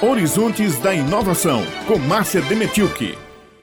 Horizontes da Inovação, com Márcia Demetilke.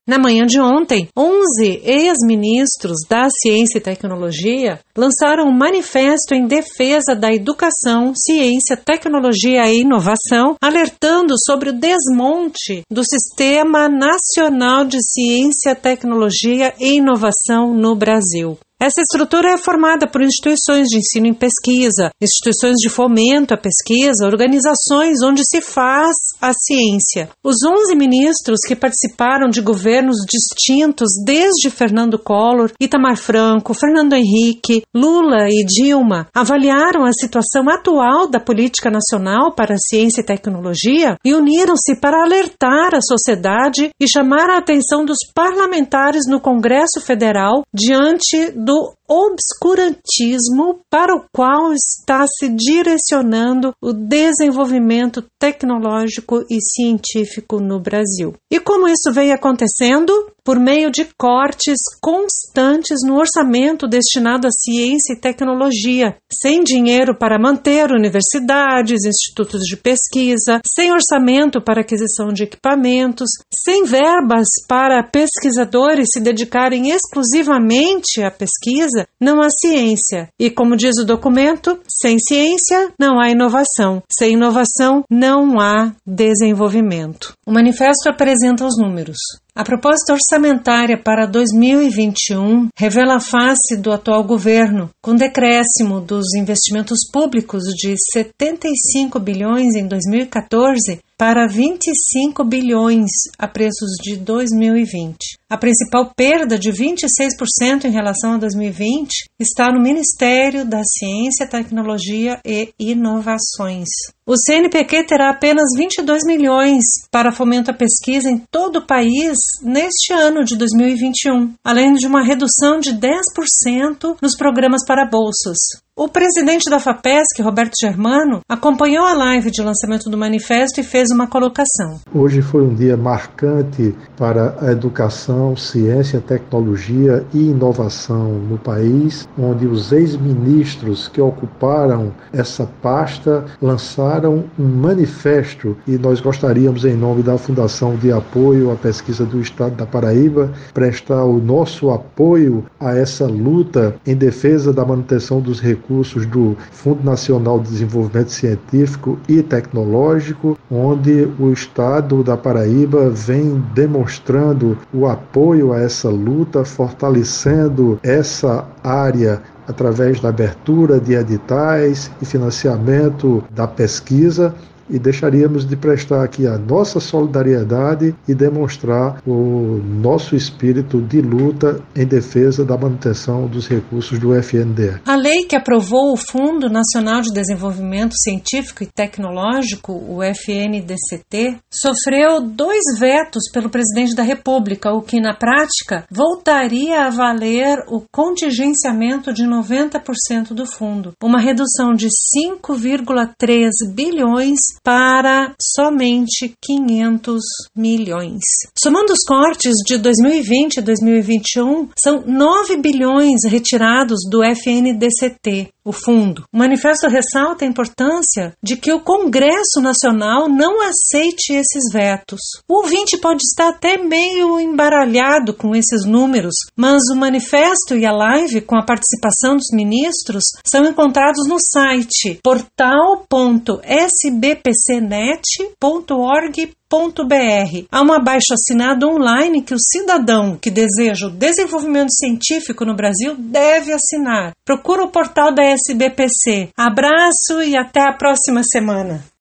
Na manhã de ontem, 11 ex-ministros da Ciência e Tecnologia lançaram um manifesto em defesa da educação, ciência, tecnologia e inovação, alertando sobre o desmonte do Sistema Nacional de Ciência, Tecnologia e Inovação no Brasil. Essa estrutura é formada por instituições de ensino em pesquisa, instituições de fomento à pesquisa, organizações onde se faz a ciência. Os 11 ministros que participaram de governos distintos desde Fernando Collor, Itamar Franco, Fernando Henrique, Lula e Dilma avaliaram a situação atual da política nacional para ciência e tecnologia e uniram-se para alertar a sociedade e chamar a atenção dos parlamentares no Congresso Federal diante do obscurantismo para o qual está se direcionando o desenvolvimento tecnológico e científico no Brasil. E como isso vem acontecendo? Por meio de cortes constantes no orçamento destinado à ciência e tecnologia, sem dinheiro para manter universidades, institutos de pesquisa, sem orçamento para aquisição de equipamentos, sem verbas para pesquisadores se dedicarem exclusivamente à pesquisa não há ciência. E como diz o documento, sem ciência não há inovação. Sem inovação não há desenvolvimento. O manifesto apresenta os números. A proposta orçamentária para 2021 revela a face do atual governo, com decréscimo dos investimentos públicos de 75 bilhões em 2014 para 25 bilhões a preços de 2020. A principal perda de 26% em relação a 2020 está no Ministério da Ciência, Tecnologia e Inovações. O CNPq terá apenas 22 milhões para fomento à pesquisa em todo o país neste ano de 2021, além de uma redução de 10% nos programas para bolsas. O presidente da FAPESC, Roberto Germano, acompanhou a live de lançamento do manifesto e fez uma colocação. Hoje foi um dia marcante para a educação, ciência, tecnologia e inovação no país, onde os ex-ministros que ocuparam essa pasta lançaram um manifesto e nós gostaríamos, em nome da Fundação de Apoio à Pesquisa do Estado da Paraíba, prestar o nosso apoio a essa luta em defesa da manutenção dos recursos recursos do Fundo Nacional de Desenvolvimento Científico e Tecnológico, onde o Estado da Paraíba vem demonstrando o apoio a essa luta, fortalecendo essa área através da abertura de editais e financiamento da pesquisa e deixaríamos de prestar aqui a nossa solidariedade e demonstrar o nosso espírito de luta em defesa da manutenção dos recursos do FNDE. A lei que aprovou o Fundo Nacional de Desenvolvimento Científico e Tecnológico, o FNDCT, sofreu dois vetos pelo presidente da República, o que na prática voltaria a valer o contingenciamento de 90% do fundo, uma redução de 5,3 bilhões para somente 500 milhões. Somando os cortes de 2020 e 2021, são 9 bilhões retirados do FNDCT, o fundo. O manifesto ressalta a importância de que o Congresso Nacional não aceite esses vetos. O ouvinte pode estar até meio embaralhado com esses números, mas o manifesto e a live com a participação dos ministros são encontrados no site portal.sbpcnet.org Há um abaixo assinado online que o cidadão que deseja o desenvolvimento científico no Brasil deve assinar. Procura o portal da SBPC. Abraço e até a próxima semana.